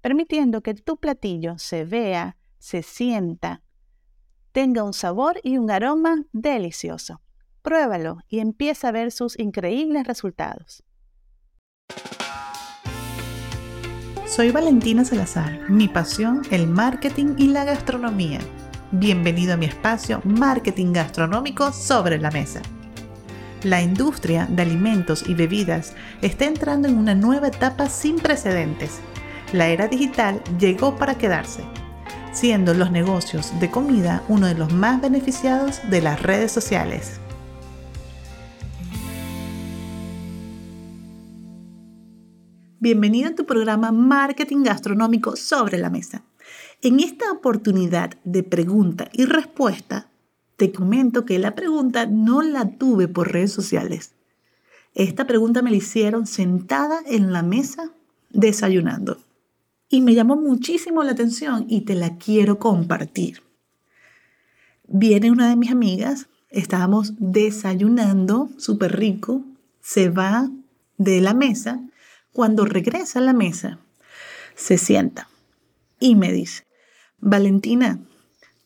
permitiendo que tu platillo se vea, se sienta, tenga un sabor y un aroma delicioso. Pruébalo y empieza a ver sus increíbles resultados. Soy Valentina Salazar, mi pasión el marketing y la gastronomía. Bienvenido a mi espacio Marketing Gastronómico sobre la Mesa. La industria de alimentos y bebidas está entrando en una nueva etapa sin precedentes. La era digital llegó para quedarse, siendo los negocios de comida uno de los más beneficiados de las redes sociales. Bienvenido a tu programa Marketing Gastronómico sobre la Mesa. En esta oportunidad de pregunta y respuesta, te comento que la pregunta no la tuve por redes sociales. Esta pregunta me la hicieron sentada en la mesa desayunando. Y me llamó muchísimo la atención y te la quiero compartir. Viene una de mis amigas, estábamos desayunando súper rico, se va de la mesa cuando regresa a la mesa, se sienta y me dice, Valentina,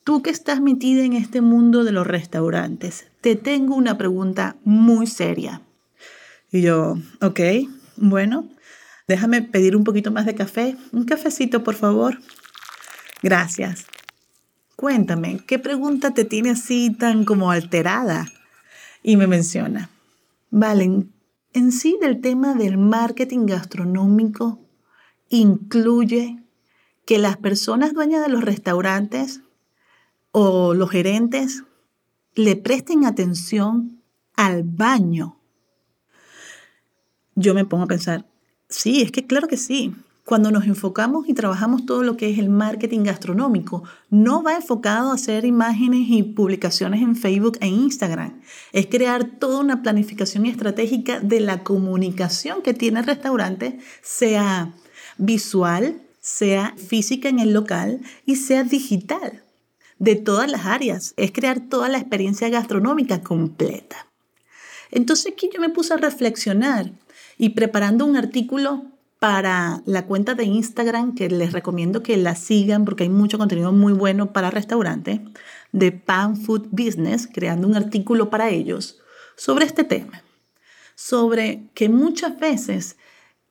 tú que estás metida en este mundo de los restaurantes, te tengo una pregunta muy seria. Y yo, ok, bueno, déjame pedir un poquito más de café. Un cafecito, por favor. Gracias. Cuéntame, ¿qué pregunta te tiene así tan como alterada? Y me menciona, Valen, en sí del tema del marketing gastronómico incluye que las personas dueñas de los restaurantes o los gerentes le presten atención al baño. Yo me pongo a pensar, sí, es que claro que sí. Cuando nos enfocamos y trabajamos todo lo que es el marketing gastronómico, no va enfocado a hacer imágenes y publicaciones en Facebook e Instagram. Es crear toda una planificación estratégica de la comunicación que tiene el restaurante, sea visual, sea física en el local y sea digital, de todas las áreas. Es crear toda la experiencia gastronómica completa. Entonces aquí yo me puse a reflexionar y preparando un artículo para la cuenta de Instagram, que les recomiendo que la sigan porque hay mucho contenido muy bueno para restaurantes, de Pan Food Business, creando un artículo para ellos sobre este tema, sobre que muchas veces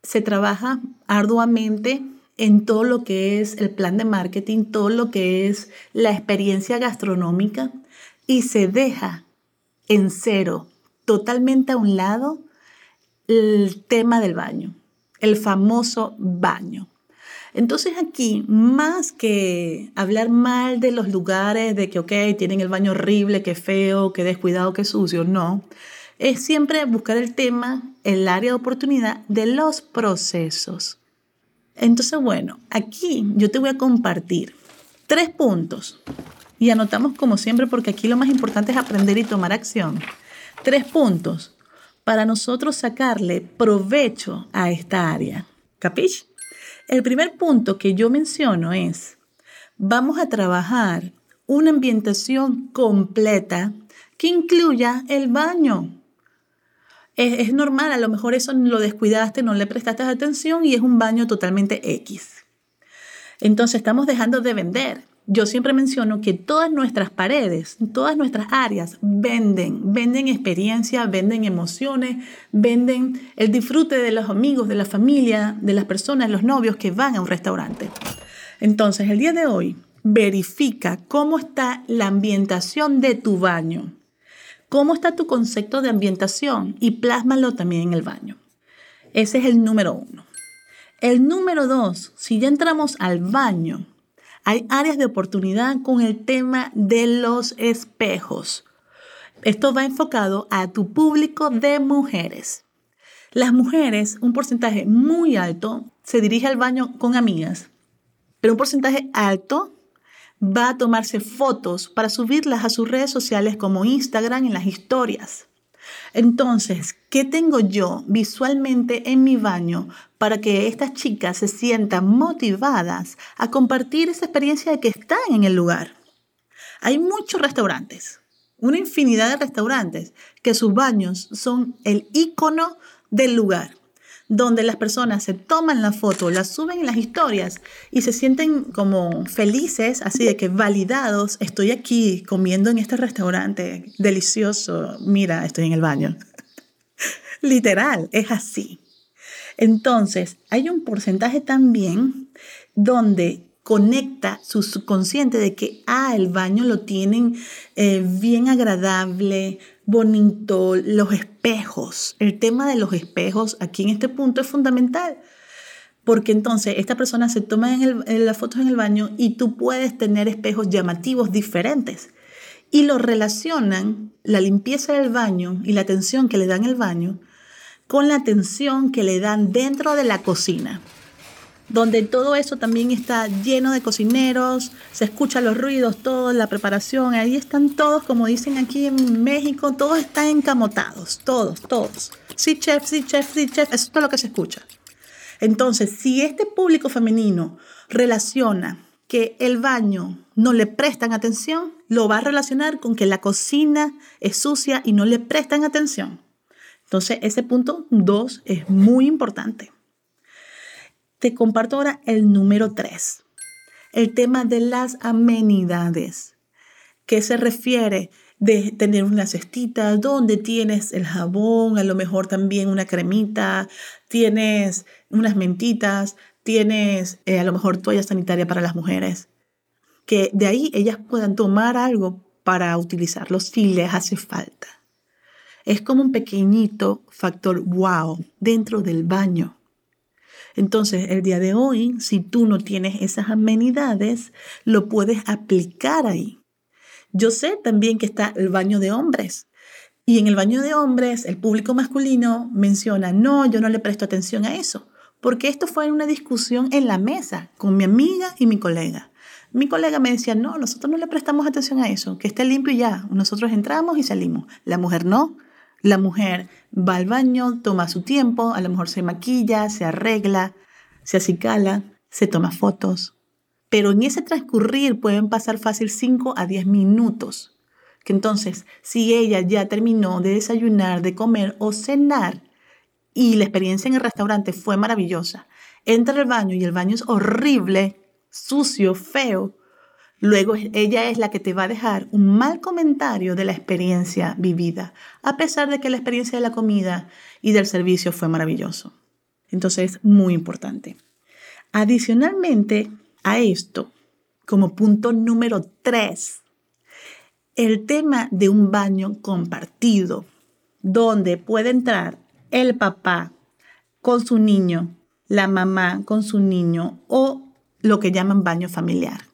se trabaja arduamente en todo lo que es el plan de marketing, todo lo que es la experiencia gastronómica y se deja en cero, totalmente a un lado, el tema del baño el famoso baño. Entonces aquí, más que hablar mal de los lugares, de que, ok, tienen el baño horrible, que feo, que descuidado, que sucio, no. Es siempre buscar el tema, el área de oportunidad de los procesos. Entonces, bueno, aquí yo te voy a compartir tres puntos y anotamos como siempre porque aquí lo más importante es aprender y tomar acción. Tres puntos para nosotros sacarle provecho a esta área. ¿Capich? El primer punto que yo menciono es, vamos a trabajar una ambientación completa que incluya el baño. Es, es, normal, a lo mejor eso lo descuidaste, no le prestaste atención y es un baño totalmente X. Entonces estamos dejando de vender yo siempre menciono que todas nuestras paredes, todas nuestras áreas venden, venden experiencia, venden emociones, venden el disfrute de los amigos, de la familia, de las personas, los novios que van a un restaurante. Entonces, el día de hoy, verifica cómo está la ambientación de tu baño, cómo está tu concepto de ambientación y plásmalo también en el baño. Ese es el número uno. El número dos, si ya entramos al baño, hay áreas de oportunidad con el tema de los espejos. Esto va enfocado a tu público de mujeres. Las mujeres, un porcentaje muy alto, se dirige al baño con amigas. pero un porcentaje alto va a tomarse fotos para subirlas a sus redes sociales como Instagram en las historias. Entonces, ¿qué tengo yo visualmente en mi baño para que estas chicas se sientan motivadas a compartir esa experiencia de que están en el lugar? Hay muchos restaurantes, una infinidad de restaurantes que sus baños son el icono del lugar donde las personas se toman la foto, la suben en las historias y se sienten como felices, así de que validados, estoy aquí comiendo en este restaurante delicioso, mira, estoy en el baño. Literal, es así. Entonces, hay un porcentaje también donde conecta su subconsciente de que, ah, el baño lo tienen eh, bien agradable, bonito, los espejos. El tema de los espejos aquí en este punto es fundamental. Porque entonces esta persona se toma en, las fotos en el baño y tú puedes tener espejos llamativos diferentes. Y lo relacionan la limpieza del baño y la atención que le dan el baño con la atención que le dan dentro de la cocina donde todo eso también está lleno de cocineros, se escuchan los ruidos, todo, la preparación, ahí están todos, como dicen aquí en México, todos están encamotados, todos, todos. Sí, chef, sí, chef, sí, chef, eso es todo lo que se escucha. Entonces, si este público femenino relaciona que el baño no le prestan atención, lo va a relacionar con que la cocina es sucia y no le prestan atención. Entonces, ese punto 2 es muy importante. Te comparto ahora el número 3, el tema de las amenidades, que se refiere de tener una cestita donde tienes el jabón, a lo mejor también una cremita, tienes unas mentitas, tienes eh, a lo mejor toalla sanitaria para las mujeres, que de ahí ellas puedan tomar algo para utilizarlo si les hace falta. Es como un pequeñito factor wow dentro del baño. Entonces, el día de hoy, si tú no tienes esas amenidades, lo puedes aplicar ahí. Yo sé también que está el baño de hombres. Y en el baño de hombres, el público masculino menciona, no, yo no le presto atención a eso, porque esto fue una discusión en la mesa con mi amiga y mi colega. Mi colega me decía, no, nosotros no le prestamos atención a eso, que esté limpio y ya, nosotros entramos y salimos. La mujer no, la mujer va al baño, toma su tiempo, a lo mejor se maquilla, se arregla, se acicala, se toma fotos. Pero en ese transcurrir pueden pasar fácil 5 a 10 minutos. Que entonces, si ella ya terminó de desayunar, de comer o cenar y la experiencia en el restaurante fue maravillosa, entra al baño y el baño es horrible, sucio, feo, Luego ella es la que te va a dejar un mal comentario de la experiencia vivida, a pesar de que la experiencia de la comida y del servicio fue maravilloso. Entonces, muy importante. Adicionalmente a esto, como punto número tres, el tema de un baño compartido, donde puede entrar el papá con su niño, la mamá con su niño o lo que llaman baño familiar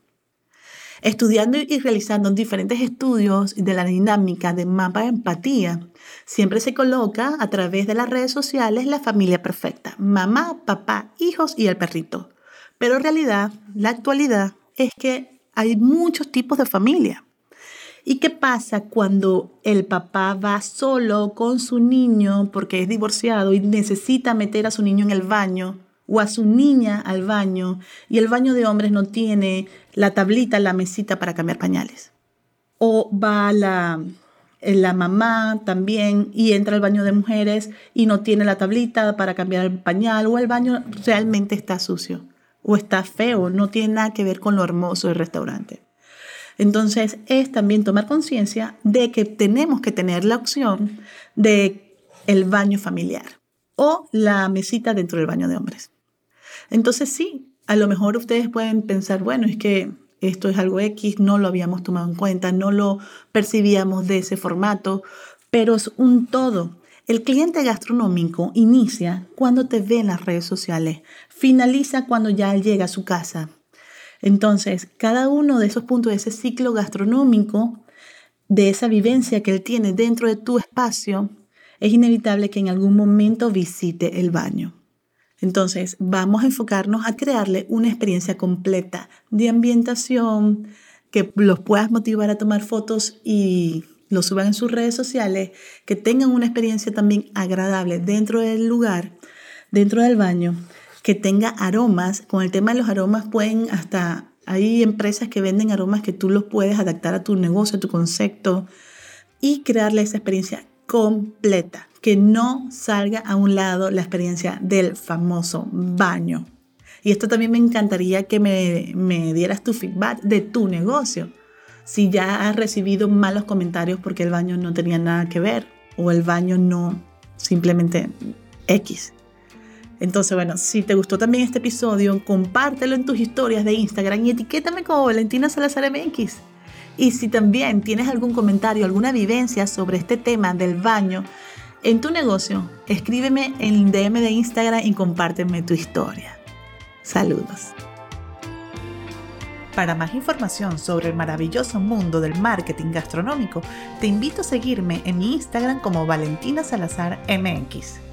estudiando y realizando diferentes estudios de la dinámica de mapa de empatía. Siempre se coloca a través de las redes sociales la familia perfecta, mamá, papá, hijos y el perrito. Pero en realidad, la actualidad es que hay muchos tipos de familia. ¿Y qué pasa cuando el papá va solo con su niño porque es divorciado y necesita meter a su niño en el baño? O a su niña al baño y el baño de hombres no tiene la tablita, la mesita para cambiar pañales. O va la, eh, la mamá también y entra al baño de mujeres y no tiene la tablita para cambiar el pañal o el baño realmente está sucio o está feo, no tiene nada que ver con lo hermoso del restaurante. Entonces es también tomar conciencia de que tenemos que tener la opción de el baño familiar o la mesita dentro del baño de hombres. Entonces sí, a lo mejor ustedes pueden pensar, bueno, es que esto es algo X, no lo habíamos tomado en cuenta, no lo percibíamos de ese formato, pero es un todo. El cliente gastronómico inicia cuando te ve en las redes sociales, finaliza cuando ya llega a su casa. Entonces, cada uno de esos puntos de ese ciclo gastronómico, de esa vivencia que él tiene dentro de tu espacio, es inevitable que en algún momento visite el baño. Entonces, vamos a enfocarnos a crearle una experiencia completa de ambientación, que los puedas motivar a tomar fotos y lo suban en sus redes sociales, que tengan una experiencia también agradable dentro del lugar, dentro del baño, que tenga aromas. Con el tema de los aromas pueden hasta, hay empresas que venden aromas que tú los puedes adaptar a tu negocio, a tu concepto y crearle esa experiencia completa, que no salga a un lado la experiencia del famoso baño. Y esto también me encantaría que me, me dieras tu feedback de tu negocio. Si ya has recibido malos comentarios porque el baño no tenía nada que ver o el baño no simplemente X. Entonces, bueno, si te gustó también este episodio, compártelo en tus historias de Instagram y etiquétame como Valentina Salazar MX. Y si también tienes algún comentario, alguna vivencia sobre este tema del baño en tu negocio, escríbeme en DM de Instagram y compárteme tu historia. Saludos. Para más información sobre el maravilloso mundo del marketing gastronómico, te invito a seguirme en mi Instagram como Valentina Salazar MX.